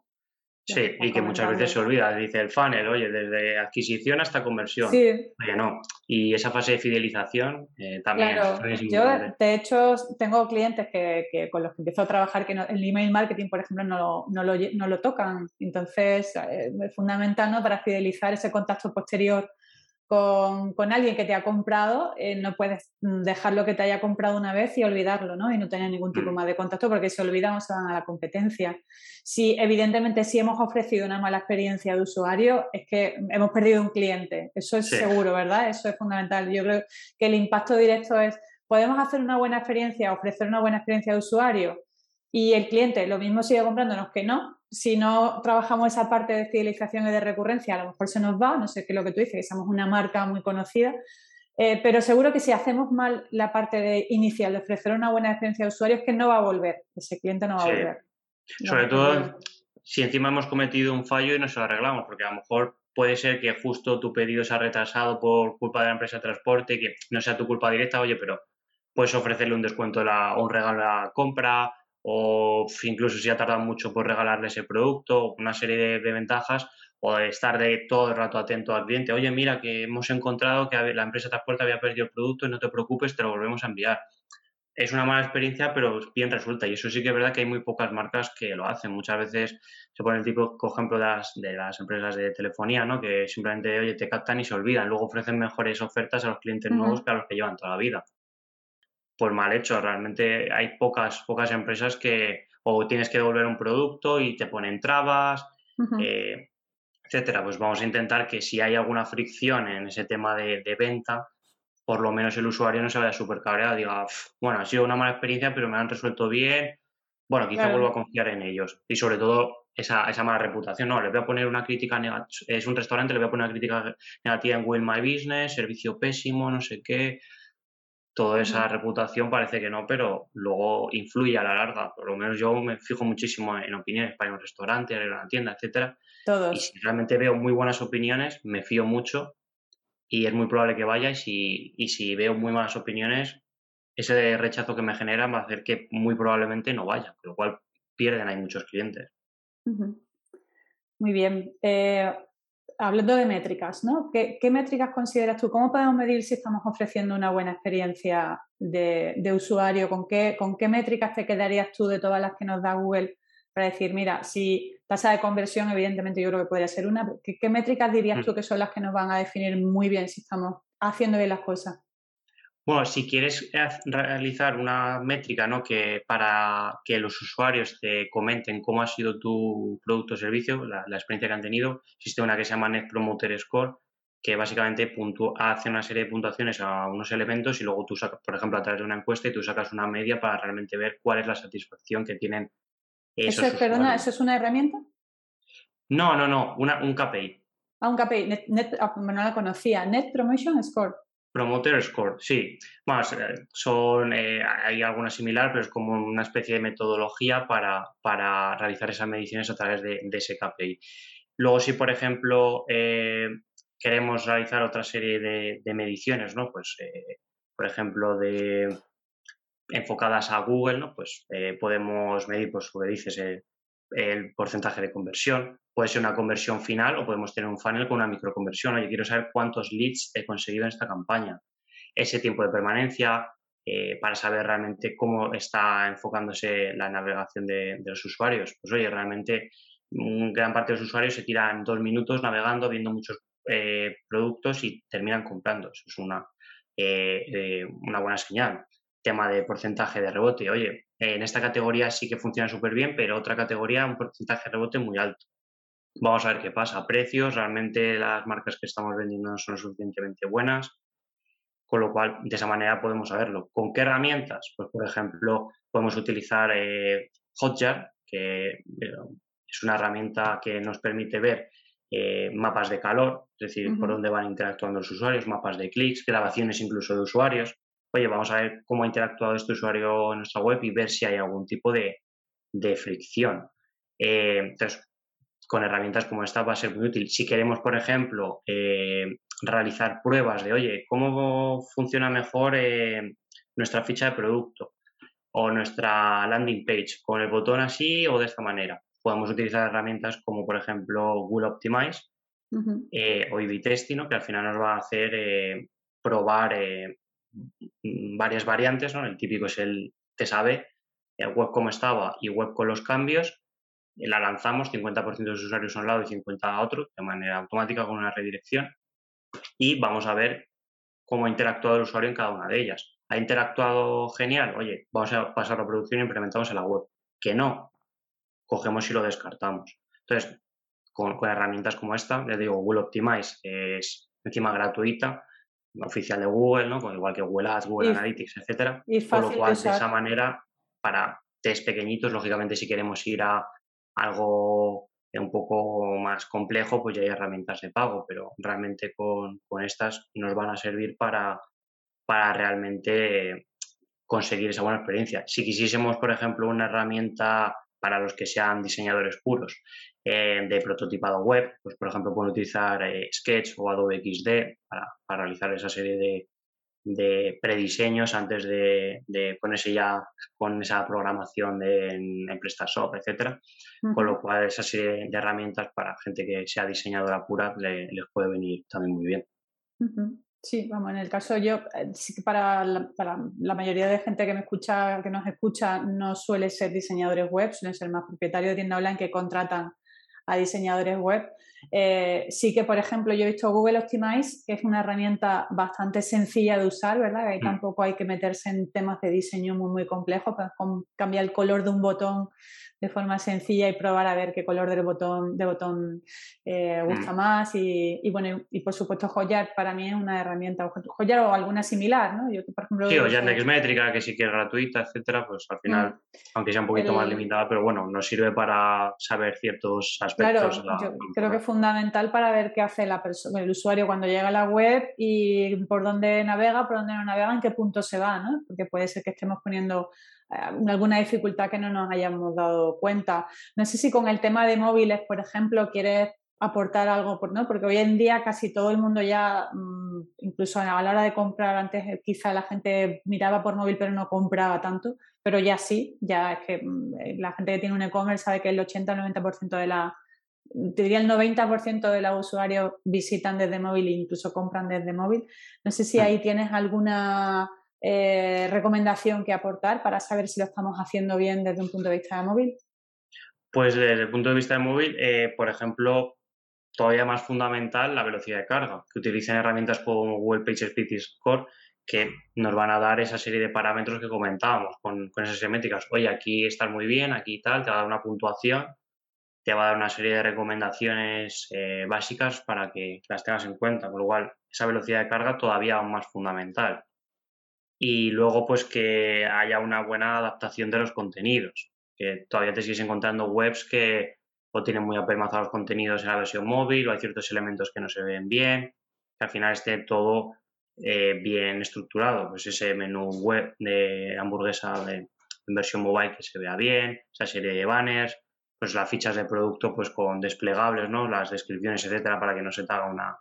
Sí, y que muchas veces se olvida, dice el funnel, oye, desde adquisición hasta conversión. Sí. Oye, no. Y esa fase de fidelización eh, también, claro. Yo, de hecho, tengo clientes que, con los que empiezo a trabajar que el email marketing, por ejemplo, no lo, no lo, tocan. Entonces, eh, es fundamental ¿no? para fidelizar ese contacto posterior con, alguien que te ha comprado, eh, no puedes dejarlo que te haya comprado una vez y olvidarlo, ¿no? Y no tener ningún tipo mm. más de contacto porque se olvidan o se van a la competencia. Si, evidentemente, si hemos ofrecido una mala experiencia de usuario, es que hemos perdido un cliente. Eso es seguro, ¿verdad? Eso es fundamental. Yo creo que el impacto directo es, ¿podemos hacer una buena experiencia, ofrecer una buena experiencia de usuario? Y el cliente lo mismo sigue comprándonos que no, si no trabajamos esa parte de fidelización y de recurrencia, a lo mejor se nos va, no sé qué es lo que tú dices, que somos una marca muy conocida, eh, pero seguro que si hacemos mal la parte de inicial de ofrecer una buena experiencia de usuario es que no va a volver, ese cliente no va a volver. Sobre todo si encima hemos cometido un fallo y no se lo arreglamos, porque a lo mejor puede ser que justo tu pedido se ha retrasado por culpa de la empresa de transporte, que no sea tu culpa directa, oye, pero puedes ofrecerle un descuento o un regalo a la compra, o incluso si ha tardado mucho, por regalarle ese producto, una serie de, ventajas, o estar de todo el rato atento al cliente. Oye, mira, que hemos encontrado que la empresa de transporte había perdido el producto y no te preocupes, te lo volvemos a enviar es una mala experiencia, pero bien resulta. Y eso sí que es verdad que hay muy pocas marcas que lo hacen. Muchas veces se pone el tipo ejemplo de las, de las empresas de telefonía, ¿no? Que simplemente, oye, te captan y se olvidan. Luego ofrecen mejores ofertas a los clientes nuevos que a los que llevan toda la vida. Pues mal hecho. Realmente hay pocas, pocas empresas que o tienes que devolver un producto y te ponen trabas, eh, etcétera. Pues vamos a intentar que si hay alguna fricción en ese tema de, de venta, por lo menos el usuario no se vaya súper cabreado, diga, bueno, ha sido una mala experiencia, pero me han resuelto bien, bueno, quizá vuelva a confiar en ellos. Y sobre todo esa, esa mala reputación, no, le voy a poner una crítica negativa, es un restaurante, le voy a poner una crítica negativa en Will My Business, servicio pésimo, no sé qué. Toda esa reputación parece que no, pero luego influye a la larga. Por lo menos yo me fijo muchísimo en opiniones para ir a un restaurante, ir a una tienda, etcétera. Y si realmente veo muy buenas opiniones, me fío mucho y es muy probable que vaya y si, y si veo muy malas opiniones, ese rechazo que me genera va a hacer que muy probablemente no vaya, con lo cual pierden hay muchos clientes. Muy bien. Eh, hablando de métricas, ¿no? ¿Qué, métricas consideras tú? ¿Cómo podemos medir si estamos ofreciendo una buena experiencia de, de, usuario? ¿Con qué, ¿Con qué métricas te quedarías tú de todas las que nos da Google para decir, mira, si tasa de conversión, evidentemente yo creo que podría ser una, ¿qué, métricas dirías mm. tú que son las que nos van a definir muy bien si estamos haciendo bien las cosas? Bueno, si quieres realizar una métrica ¿no? que para que los usuarios te comenten cómo ha sido tu producto o servicio, la, experiencia que han tenido, existe una que se llama Net Promoter Score, que básicamente hace una serie de puntuaciones a unos elementos y luego tú sacas, por ejemplo, a través de una encuesta y tú sacas una media para realmente ver cuál es la satisfacción que tienen ¿Eso, es, perdona, ¿Eso es una herramienta? No, no, no, una, un KPI. Ah, un KPI, net, ah, no la conocía. Net Promotion Score. Promoter Score, sí. Más, eh, son, eh, hay alguna similar, pero es como una especie de metodología para, para realizar esas mediciones a través de, ese KPI. Luego, si por ejemplo eh, queremos realizar otra serie de, mediciones, ¿no? Pues, por ejemplo, de enfocadas a Google, ¿no? Pues podemos medir, pues que dices, el, porcentaje de conversión. Puede ser una conversión final o podemos tener un funnel con una microconversión. Oye, quiero saber cuántos leads he conseguido en esta campaña. Ese tiempo de permanencia, eh, para saber realmente cómo está enfocándose la navegación de, los usuarios. Pues oye, realmente gran parte de los usuarios se tiran dos minutos navegando, viendo muchos eh, productos y terminan comprando. Eso es una, una buena señal tema de porcentaje de rebote. Oye, en esta categoría sí que funciona súper bien, pero otra categoría un porcentaje de rebote muy alto. Vamos a ver qué pasa. Precios, realmente las marcas que estamos vendiendo no son suficientemente buenas, con lo cual de esa manera podemos saberlo. ¿Con qué herramientas? Pues por ejemplo, podemos utilizar eh, Hotjar, que eh, es una herramienta que nos permite ver eh, mapas de calor, es decir, por dónde van interactuando los usuarios, mapas de clics, grabaciones incluso de usuarios oye, vamos a ver cómo ha interactuado este usuario en nuestra web y ver si hay algún tipo de, fricción. Eh, entonces, con herramientas como esta va a ser muy útil. Si queremos, por ejemplo, eh, realizar pruebas de, oye, ¿cómo funciona mejor eh, nuestra ficha de producto o nuestra landing page? ¿Con el botón así o de esta manera? Podemos utilizar herramientas como, por ejemplo, Google Optimize o EV Testing, que al final nos va a hacer probar varias variantes, ¿no? El típico es el te sabe, el web como estaba y web con los cambios, la lanzamos, 50% de los usuarios a un lado y 50% a otro, de manera automática con una redirección, y vamos a ver cómo ha interactuado el usuario en cada una de ellas. ¿Ha interactuado genial? Oye, vamos a pasar la producción y implementamos en la web. Que no, cogemos y lo descartamos. Entonces, con, con herramientas como esta, les digo, Google Optimize es encima gratuita, oficial de Google, ¿no? Pues igual que Google Ads, Google Analytics, etcétera. Y Con lo cual, de, esa manera, para test pequeñitos, lógicamente, si queremos ir a algo un poco más complejo, pues ya hay herramientas de pago, pero realmente con, estas nos van a servir para, para realmente conseguir esa buena experiencia. Si quisiésemos, por ejemplo, una herramienta para los que sean diseñadores puros eh, de prototipado web, pues por ejemplo pueden utilizar eh, Sketch o Adobe XD para, realizar esa serie de, de prediseños antes de, ponerse ya con esa programación de, en, PrestaShop, etcétera. Con lo cual, esa serie de herramientas para gente que sea diseñadora pura les puede venir también muy bien. Sí, vamos, en el caso yo, eh, sí que para la, para la mayoría de gente que me escucha, que nos escucha, no suele ser diseñadores web, suelen ser más propietarios de tienda online que contratan a diseñadores web. Eh, sí que, por ejemplo, yo he visto Google Optimize, que es una herramienta bastante sencilla de usar, ¿verdad? Ahí mm. tampoco hay que meterse en temas de diseño muy, muy complejos, pues, cambiar el color de un botón de forma sencilla y probar a ver qué color del botón, de botón eh, gusta mm. más. Y, bueno, y por supuesto Hotjar para mí es una herramienta, Hotjar o alguna similar, ¿no? Yo, por ejemplo, sí, Hotjar Nextmétrica, que sí que es gratuita, etcétera, pues al final, mm. aunque sea un poquito más limitada, pero bueno, nos sirve para saber ciertos aspectos. Claro, yo creo que es fundamental para ver qué hace la el usuario cuando llega a la web y por dónde navega, por dónde no navega, en qué punto se va, ¿no? Porque puede ser que estemos poniendo alguna dificultad que no nos hayamos dado cuenta. No sé si con el tema de móviles, por ejemplo, quieres aportar algo, ¿no? porque hoy en día casi todo el mundo ya, mm, incluso a la hora de comprar, antes eh, quizá la gente miraba por móvil pero no compraba tanto, pero ya sí, ya es que mm, eh, la gente que tiene un e-commerce sabe que el 80-90% de la, te diría el 90% de los usuarios visitan desde móvil e incluso compran desde móvil. No sé si ahí tienes alguna eh, recomendación que aportar para saber si lo estamos haciendo bien desde un punto de vista de móvil? Pues desde el punto de vista de móvil, eh, por ejemplo, todavía más fundamental la velocidad de carga, que utilicen herramientas como Google PageSpeed Score que nos van a dar esa serie de parámetros que comentábamos con, esas métricas. Oye, aquí estás muy bien, aquí tal, te va a dar una puntuación, te va a dar una serie de recomendaciones eh, básicas para que las tengas en cuenta, con lo cual esa velocidad de carga todavía aún más fundamental y luego pues que haya una buena adaptación de los contenidos, que todavía te sigues encontrando webs que o tienen muy apelmazados contenidos en la versión móvil o hay ciertos elementos que no se ven bien, que al final esté todo eh, bien estructurado, pues ese menú web de hamburguesa de, en versión mobile que se vea bien, esa serie de banners, pues las fichas de producto pues con desplegables, ¿no? las descripciones, etcétera, para que no se te haga una,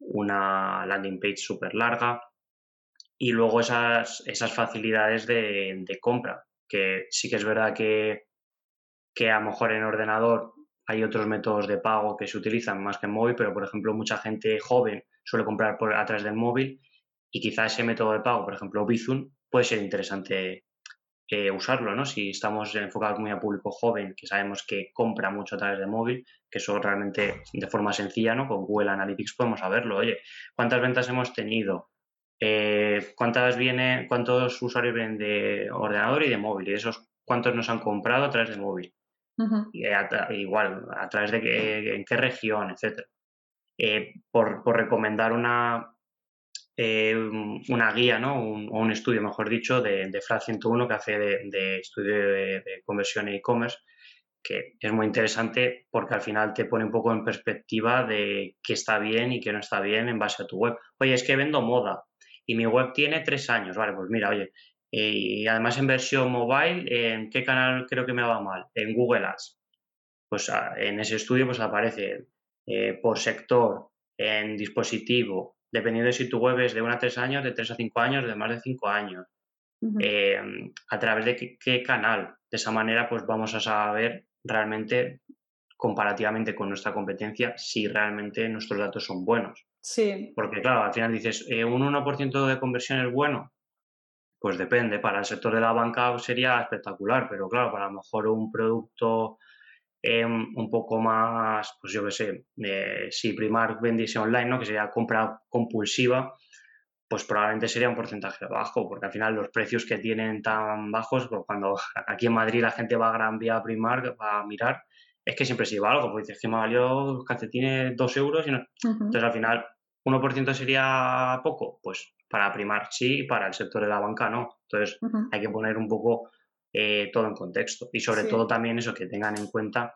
una landing page súper larga y luego esas, esas facilidades de, compra, que sí que es verdad que, que, a lo mejor en ordenador hay otros métodos de pago que se utilizan más que en móvil, pero por ejemplo mucha gente joven suele comprar por, a través del móvil y quizá ese método de pago, por ejemplo Bizum, puede ser interesante eh, usarlo, ¿no? Si estamos enfocados muy a público joven, que sabemos que compra mucho a través del móvil, que eso realmente de forma sencilla, ¿no? Con Google Analytics podemos saberlo. Oye, ¿cuántas ventas hemos tenido? Eh, cuántas viene, cuántos usuarios vienen de ordenador y de móvil y esos cuántos nos han comprado a través de móvil. y igual, a través de qué, en qué región, etcétera. Eh, por, recomendar una, eh, una guía, ¿no? Un, o un estudio, mejor dicho, de, de 101 que hace de, estudio de, de conversión e e-commerce, que es muy interesante porque al final te pone un poco en perspectiva de qué está bien y qué no está bien en base a tu web. Oye, es que vendo moda y mi web tiene tres años, vale, pues mira, oye, eh, y además en versión mobile, ¿en qué canal creo que me va mal? En Google Ads. Pues ah, en ese estudio pues aparece eh, por sector, en dispositivo, dependiendo de si tu web es de 1 a 3 años, de 3 a 5 años, de más de 5 años. Em, a través de qué, qué, canal. De esa manera, pues vamos a saber realmente, comparativamente con nuestra competencia, si realmente nuestros datos son buenos. Sí. Porque claro, al final dices, eh, ¿un 1% de conversión es bueno? Pues depende, para el sector de la banca sería espectacular, pero claro, para lo mejor un producto eh, un poco más, pues yo qué sé, eh, si Primark vendiese online, ¿no? que sería compra compulsiva, pues probablemente sería un porcentaje bajo, porque al final los precios que tienen tan bajos, pues cuando aquí en Madrid la gente va a Gran Vía a Primark a mirar, es que siempre se lleva algo, porque dices que me valió calcetines dos euros y no... Entonces al final, ¿1% sería poco? Pues para primar sí, para el sector de la banca no. Entonces hay que poner un poco eh, todo en contexto y sobre todo también eso, que tengan en cuenta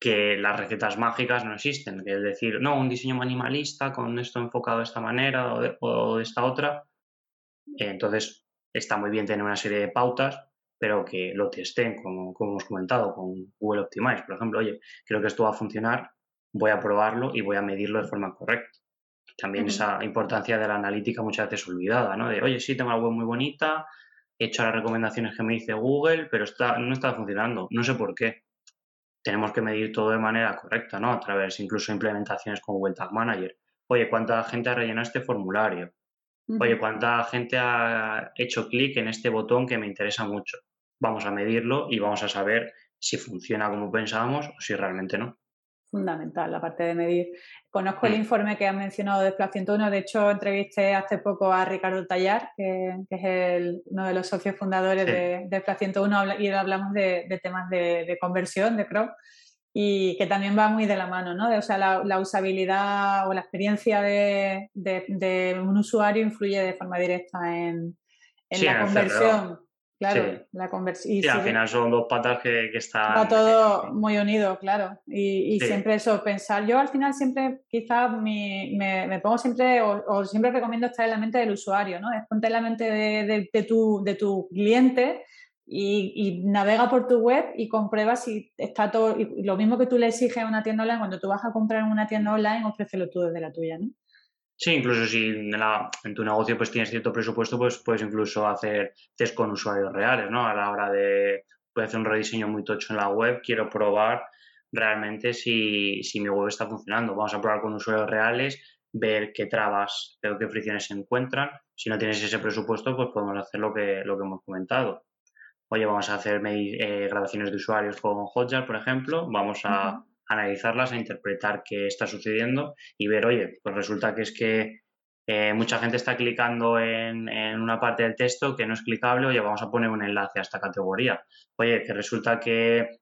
que las recetas mágicas no existen, que es decir, no, un diseño minimalista con esto enfocado de esta manera o de, esta otra. entonces está muy bien tener una serie de pautas, pero que lo testen, como, como hemos comentado, con Google Optimize, por ejemplo, oye, creo que esto va a funcionar, voy a probarlo y voy a medirlo de forma correcta. También esa importancia de la analítica muchas veces olvidada, ¿no? De, oye, sí, tengo la web muy bonita, he hecho las recomendaciones que me dice Google, pero está, no está funcionando, no sé por qué. Tenemos que medir todo de manera correcta, ¿no? A través incluso de implementaciones con Google Tag Manager. Oye, ¿cuánta gente ha rellenado este formulario? Oye, ¿cuánta gente ha hecho clic en este botón que me interesa mucho? Vamos a medirlo y vamos a saber si funciona como pensábamos o si realmente no fundamental la parte de medir. Conozco el mm. informe que has mencionado de Plan 101, de hecho entrevisté hace poco a Ricardo Tallar, que, es uno de los socios fundadores de, de Plan 101 y hablamos de, temas de, conversión, de crop, y que también va muy de la mano, ¿no? o sea, la, usabilidad o la experiencia de, un usuario influye de forma directa en, la conversión. Claro, la conversión. Sí, al final son dos patas que, que están. Va todo muy unido, claro. Y, siempre eso, pensar. Yo al final siempre, quizás me, pongo siempre, o, siempre recomiendo estar en la mente del usuario, ¿no? Es ponte en la mente de, tu, de tu cliente y, navega por tu web y comprueba si está todo. lo mismo que tú le exiges a una tienda online, cuando tú vas a comprar en una tienda online, ofrécelo tú desde la tuya, ¿no? Sí, incluso si en, tu negocio pues tienes cierto presupuesto, pues puedes incluso hacer test con usuarios reales, ¿no? A la hora de, hacer un rediseño muy tocho en la web, quiero probar realmente si, si mi web está funcionando. Vamos a probar con usuarios reales, ver qué trabas, qué fricciones se encuentran. Si no tienes ese presupuesto, pues podemos hacer lo que, lo que hemos comentado. Oye, vamos a hacer eh, grabaciones de usuarios con Hotjar, por ejemplo. Vamos a analizarlas, a interpretar qué está sucediendo y ver, oye, pues resulta que es que eh, mucha gente está clicando en, una parte del texto que no es clicable, oye, vamos a poner un enlace a esta categoría. Oye, que resulta que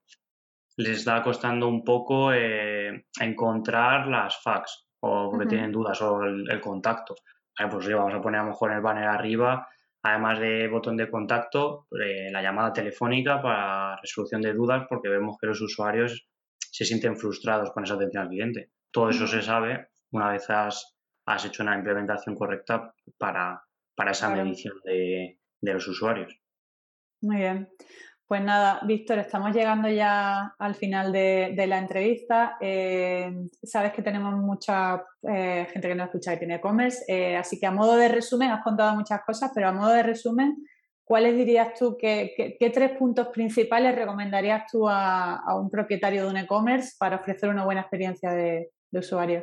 les está costando un poco eh, encontrar las fax o que tienen dudas o el, contacto. pues oye, vamos a poner a lo mejor en el banner arriba, además de botón de contacto, eh, la llamada telefónica para resolución de dudas porque vemos que los usuarios se sienten frustrados con esa atención al cliente. Todo eso se sabe una vez has, has hecho una implementación correcta para, para esa medición de, de, los usuarios. Muy bien. Pues nada, Víctor, estamos llegando ya al final de, de la entrevista. Eh, sabes que tenemos mucha eh, gente que nos escucha y tiene e-commerce, eh, así que a modo de resumen, has contado muchas cosas, pero a modo de resumen, ¿cuáles dirías tú, que, qué tres puntos principales recomendarías tú a, un propietario de un e-commerce para ofrecer una buena experiencia de, usuario?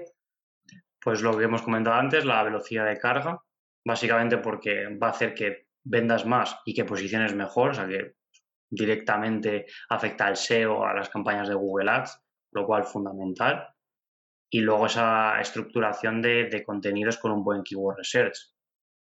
Pues lo que hemos comentado antes, la velocidad de carga, básicamente porque va a hacer que vendas más y que posiciones mejor, o sea que directamente afecta al SEO, a las campañas de Google Ads, lo cual es fundamental. Y luego esa estructuración de, de contenidos con un buen keyword research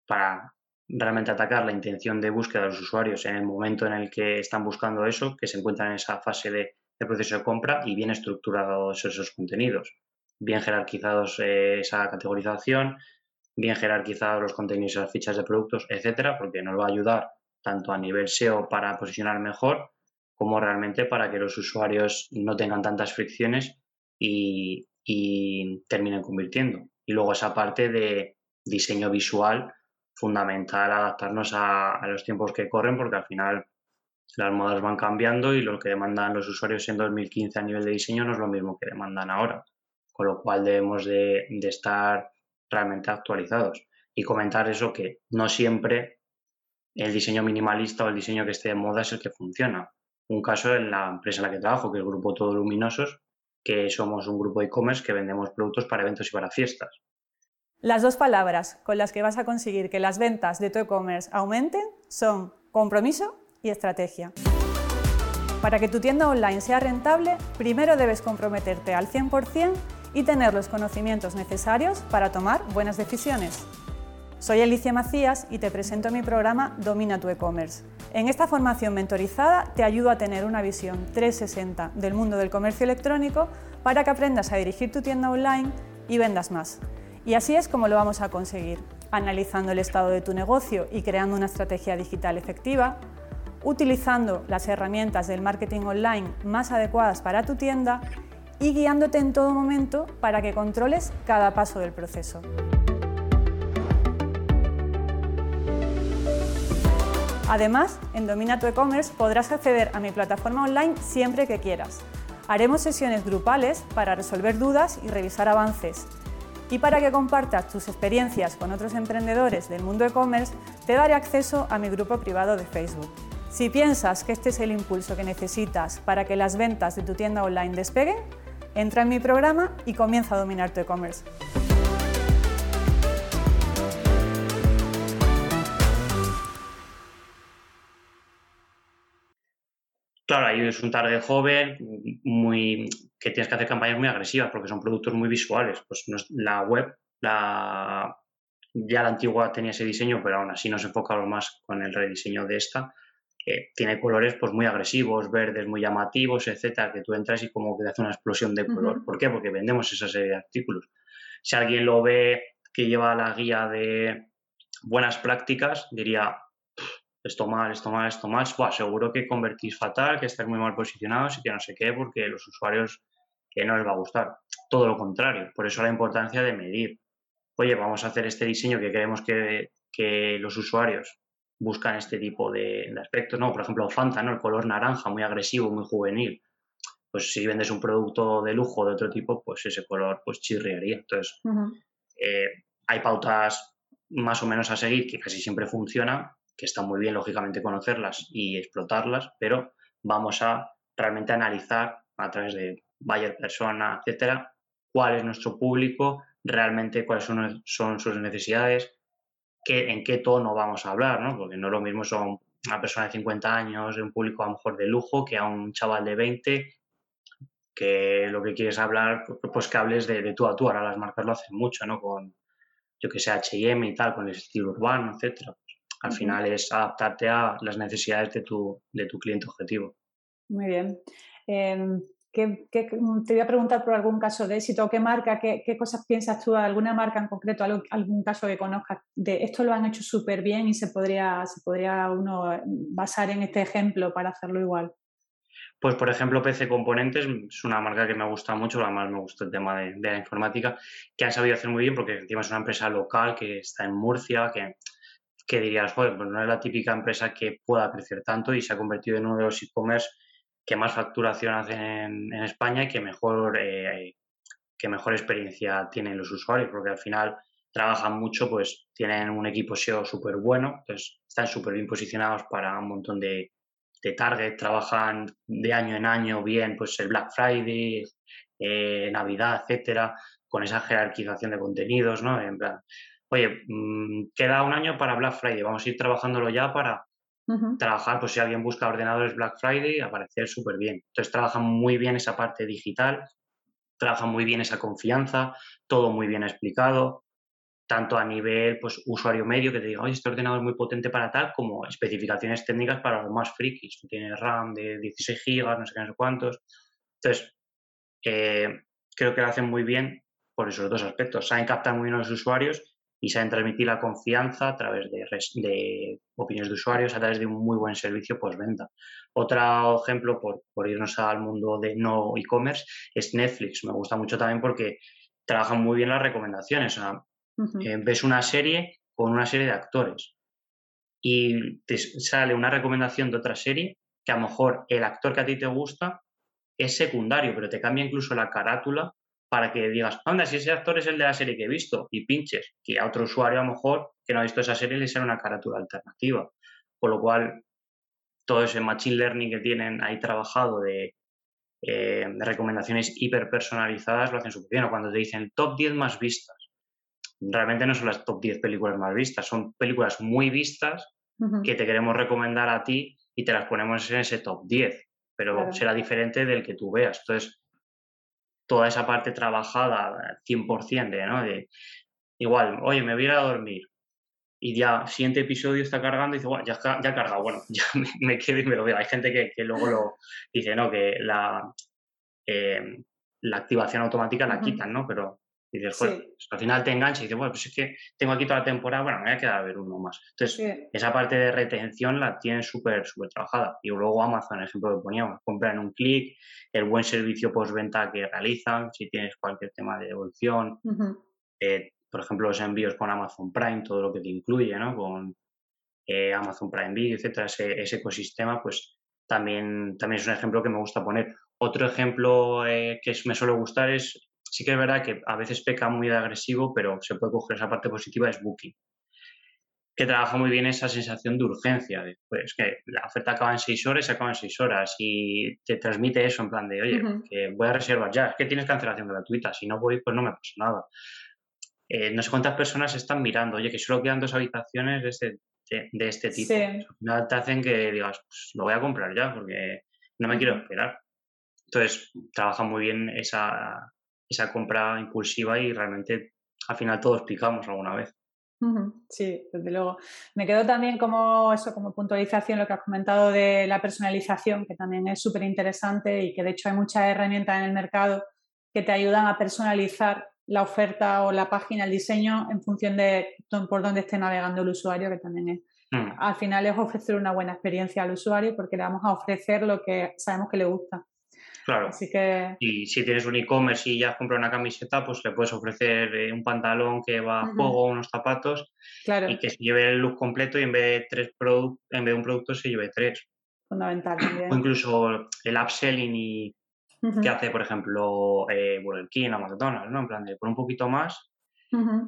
para realmente atacar la intención de búsqueda de los usuarios en el momento en el que están buscando eso, que se encuentran en esa fase de, proceso de compra y bien estructurados esos contenidos, bien jerarquizados eh, esa categorización, bien jerarquizados los contenidos y las fichas de productos, etcétera, porque nos va a ayudar tanto a nivel SEO para posicionar mejor, como realmente para que los usuarios no tengan tantas fricciones y terminen convirtiendo. Y luego esa parte de diseño visual fundamental adaptarnos a, los tiempos que corren porque al final las modas van cambiando y lo que demandan los usuarios en 2015 a nivel de diseño no es lo mismo que demandan ahora, con lo cual debemos de, estar realmente actualizados y comentar eso que no siempre el diseño minimalista o el diseño que esté de moda es el que funciona. Un caso en la empresa en la que trabajo, que es el grupo Todo Luminosos, que somos un grupo de e-commerce que vendemos productos para eventos y para fiestas. Las dos palabras con las que vas a conseguir que las ventas de tu e-commerce aumenten son compromiso y estrategia. Para que tu tienda online sea rentable, primero debes comprometerte al 100% y tener los conocimientos necesarios para tomar buenas decisiones. Soy Alicia Macías y te presento mi programa Domina tu e-commerce. En esta formación mentorizada te ayudo a tener una visión 360 del mundo del comercio electrónico para que aprendas a dirigir tu tienda online y vendas más. Y así es como lo vamos a conseguir, analizando el estado de tu negocio y creando una estrategia digital efectiva, utilizando las herramientas del marketing online más adecuadas para tu tienda y guiándote en todo momento para que controles cada paso del proceso. Además, en Domina tu e-commerce podrás acceder a mi plataforma online siempre que quieras. Haremos sesiones grupales para resolver dudas y revisar avances. Y para que compartas tus experiencias con otros emprendedores del mundo e-commerce, te daré acceso a mi grupo privado de Facebook. Si piensas que este es el impulso que necesitas para que las ventas de tu tienda online despeguen, entra en mi programa y comienza a dominar tu e-commerce. Claro, ahí es un target joven, muy, que tienes que hacer campañas muy agresivas porque son productos muy visuales. Pues la web, la, ya la antigua tenía ese diseño, pero aún así nos enfocamos más con el rediseño de esta. tiene colores pues muy agresivos, verdes muy llamativos, etcétera, que tú entras y como que te hace una explosión de color. ¿Por qué? Porque vendemos esa serie de artículos. Si alguien lo ve que lleva la guía de buenas prácticas, diría, esto mal, esto mal, esto mal, seguro que convertís fatal, que estáis muy mal posicionados y que no sé qué, porque los usuarios que no les va a gustar. Todo lo contrario, por eso la importancia de medir. Oye, vamos a hacer este diseño que creemos que, los usuarios buscan este tipo de, aspectos, ¿no? Por ejemplo, Fanta, ¿no? El color naranja, muy agresivo, muy juvenil. Pues si vendes un producto de lujo de otro tipo, pues ese color pues chirriaría. Entonces, eh, hay pautas más o menos a seguir que casi siempre funcionan que está muy bien, lógicamente, conocerlas y explotarlas, pero vamos a realmente analizar a través de buyer persona, etcétera, cuál es nuestro público, realmente cuáles son, sus necesidades, qué, en qué tono vamos a hablar, ¿no? Porque no es lo mismo son una persona de 50 años, un público a lo mejor de lujo, que a un chaval de 20, que lo que quieres hablar, pues que hables de, de tú a tú. Ahora las marcas lo hacen mucho, ¿no? Con, yo que sé, H&M y tal, con el estilo urbano, etcétera. Al final es adaptarte a las necesidades de tu, de tu cliente objetivo. Muy bien. Em, te voy a preguntar por algún caso de éxito. ¿Qué marca, qué, cosas piensas tú, alguna marca en concreto, algún caso que conozcas de esto lo han hecho súper bien y se podría, se podría uno basar en este ejemplo para hacerlo igual? Pues, por ejemplo, PC Componentes es una marca que me gusta mucho, además me gusta el tema de, de, la informática, que han sabido hacer muy bien porque encima es una empresa local que está en Murcia, que que dirías, joder, pues no es la típica empresa que pueda crecer tanto y se ha convertido en uno de los e-commerce que más facturación hacen en, España y que mejor, eh, que mejor experiencia tienen los usuarios, porque al final trabajan mucho, pues tienen un equipo SEO súper bueno, entonces están súper bien posicionados para un montón de, de target, trabajan de año en año bien, pues el Black Friday, eh, Navidad, etcétera, con esa jerarquización de contenidos, ¿no? En plan, oye, mm, queda un año para Black Friday, vamos a ir trabajándolo ya para trabajar, pues si alguien busca ordenadores Black Friday, aparecer súper bien. Entonces trabajan muy bien esa parte digital, trabajan muy bien esa confianza, todo muy bien explicado, tanto a nivel pues, usuario medio, que te diga, oye, este ordenador es muy potente para tal, como especificaciones técnicas para los más frikis. Tiene RAM de 16 gigas, no sé qué, no sé cuántos. Entonces, eh, creo que lo hacen muy bien por esos dos aspectos. Saben captar muy bien a los usuarios y saben transmitir la confianza a través de, de, opiniones de usuarios, a través de un muy buen servicio postventa. Otro ejemplo, por, por irnos al mundo de no e-commerce, es Netflix. Me gusta mucho también porque trabajan muy bien las recomendaciones. Eh, ves una serie con una serie de actores y te sale una recomendación de otra serie que a lo mejor el actor que a ti te gusta es secundario, pero te cambia incluso la carátula para que digas, anda, si ese actor es el de la serie que he visto y pinches, que a otro usuario a lo mejor que no ha visto esa serie le sea una carátula alternativa. Con lo cual, todo ese machine learning que tienen ahí trabajado de, eh, recomendaciones hiper personalizadas lo hacen súper bien. O cuando te dicen top 10 más vistas, realmente no son las top 10 películas más vistas, son películas muy vistas que te queremos recomendar a ti y te las ponemos en ese top 10, pero será diferente del que tú veas. Entonces, toda esa parte trabajada 100% de, ¿no? De, igual, oye, me voy a, dormir y ya, siguiente episodio está cargando y dice, bueno, ya, ya ha cargado, bueno, ya me, quedo y me lo veo. Hay gente que, que luego lo dice, no, que la, eh, la activación automática la quitan, ¿no? Pero y dices, pues al final te engancha y dices, bueno, pues es que tengo aquí toda la temporada, bueno, me voy a quedar a ver uno más. Entonces, esa parte de retención la tienen súper, súper trabajada. Y luego Amazon, el ejemplo que poníamos, compran en un clic, el buen servicio postventa que realizan, si tienes cualquier tema de devolución, eh, por ejemplo, los envíos con Amazon Prime, todo lo que te incluye, ¿no? Con eh, Amazon Prime Video, etcétera, ese, ecosistema, pues también, también es un ejemplo que me gusta poner. Otro ejemplo eh, que me suele gustar es, sí que es verdad que a veces peca muy de agresivo, pero se puede coger esa parte positiva, es Booking que trabaja muy bien esa sensación de urgencia, pues que la oferta acaba en seis horas y se acaba en seis horas y te transmite eso en plan de, oye, que voy a reservar ya, es que tienes cancelación gratuita, si no voy, pues no me pasa nada. Eh, no sé cuántas personas están mirando, oye, que solo quedan dos habitaciones de este, de, este tipo. al final te hacen que digas, pues lo voy a comprar ya porque no me quiero esperar. Entonces, trabaja muy bien esa, esa compra impulsiva y realmente al final todos picamos alguna vez. Sí, desde luego. Me quedo también como eso, como puntualización lo que has comentado de la personalización, que también es súper interesante y que de hecho hay muchas herramientas en el mercado que te ayudan a personalizar la oferta o la página, el diseño en función de por dónde esté navegando el usuario, que también es, mm. al final es ofrecer una buena experiencia al usuario porque le vamos a ofrecer lo que sabemos que le gusta. Claro. Y si tienes un e-commerce y ya has comprado una camiseta, pues le puedes ofrecer eh, un pantalón que va a juego, unos zapatos, claro. y que se lleve el look completo y en vez de tres productos, en vez de un producto se lleve tres. Fundamental también. O incluso el upselling y que hace, por ejemplo, eh, Burger King o McDonald's, ¿no? En plan de por un poquito más,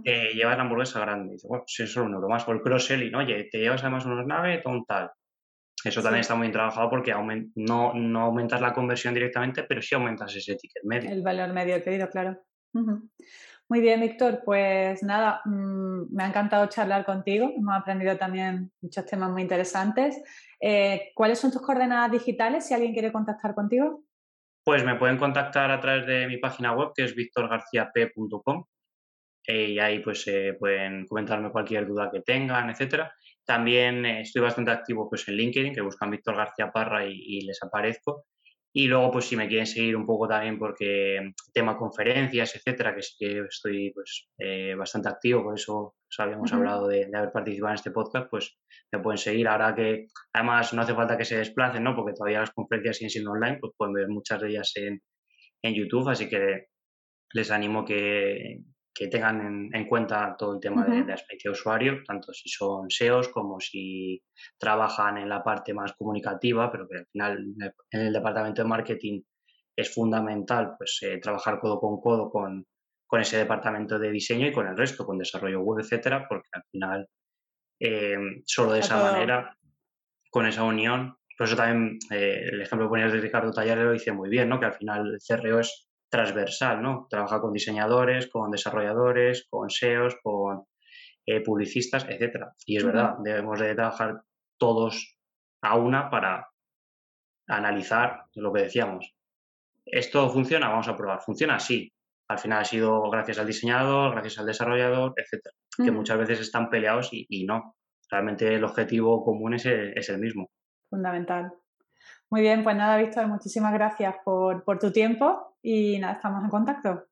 eh, llevas la hamburguesa grande. Y dice, bueno, si es solo un euro más. O el cross-selling, oye, te llevas además unos naves, un tal. Eso también está muy bien trabajado porque no, no, aumentas la conversión directamente, pero sí aumentas ese ticket medio. El valor medio pedido, claro. Muy bien, Víctor. Pues nada, mm, me ha encantado charlar contigo. Hemos aprendido también muchos temas muy interesantes. Eh, ¿Cuáles son tus coordenadas digitales si alguien quiere contactar contigo? Pues me pueden contactar a través de mi página web, que es victorgarciap.com. Eh, y ahí pues eh, pueden comentarme cualquier duda que tengan, etcétera. También eh, estoy bastante activo pues, en LinkedIn, que buscan Víctor García Parra y, les aparezco. Y luego, pues si me quieren seguir un poco también porque mm, tema conferencias, etcétera, que sí que estoy pues eh, bastante activo, por eso pues, habíamos hablado de, haber participado en este podcast, pues me pueden seguir. Ahora que además no hace falta que se desplacen, ¿no? Porque todavía las conferencias siguen siendo online, pues pueden ver muchas de ellas en, en YouTube, así que les animo que, que tengan en, cuenta todo el tema de, la experiencia de usuario, tanto si son SEOs como si trabajan en la parte más comunicativa, pero que al final en el departamento de marketing es fundamental pues eh, trabajar codo con codo con, con, ese departamento de diseño y con el resto, con desarrollo web, etcétera, porque al final eh, solo de esa manera, con esa unión, por eso también eh, el ejemplo que ponías de Ricardo Taller lo dice muy bien, ¿no? que al final el CRO es transversal, ¿no? Trabaja con diseñadores, con desarrolladores, con SEOs, con eh, publicistas, etcétera. Y es verdad, debemos de trabajar todos a una para analizar lo que decíamos. ¿Esto funciona? Vamos a probar. ¿Funciona? Sí. Al final ha sido gracias al diseñador, gracias al desarrollador, etcétera. Que muchas veces están peleados y, no. Realmente el objetivo común es el, mismo. Fundamental. Muy bien, pues nada, Víctor, muchísimas gracias por, por tu tiempo y nada, estamos en contacto.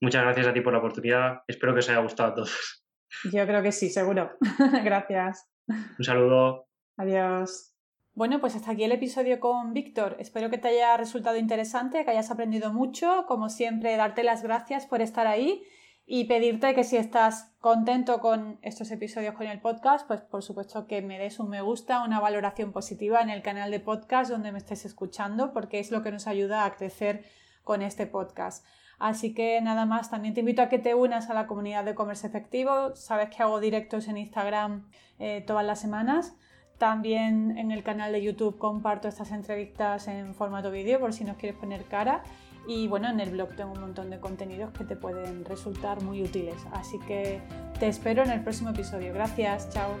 Muchas gracias a ti por la oportunidad. Espero que os haya gustado a todos. Yo creo que sí, seguro. gracias. Un saludo. Adiós. Bueno, pues hasta aquí el episodio con Víctor. Espero que te haya resultado interesante, que hayas aprendido mucho. Como siempre, darte las gracias por estar ahí y pedirte que si estás contento con estos episodios con el podcast, pues por supuesto que me des un me gusta, una valoración positiva en el canal de podcast donde me estés escuchando, porque es lo que nos ayuda a crecer con este podcast. Así que nada más, también te invito a que te unas a la comunidad de comercio efectivo. Sabes que hago directos en Instagram eh, todas las semanas. También en el canal de YouTube comparto estas entrevistas en formato vídeo por si nos quieres poner cara. Y bueno, en el blog tengo un montón de contenidos que te pueden resultar muy útiles. Así que te espero en el próximo episodio. Gracias, chao.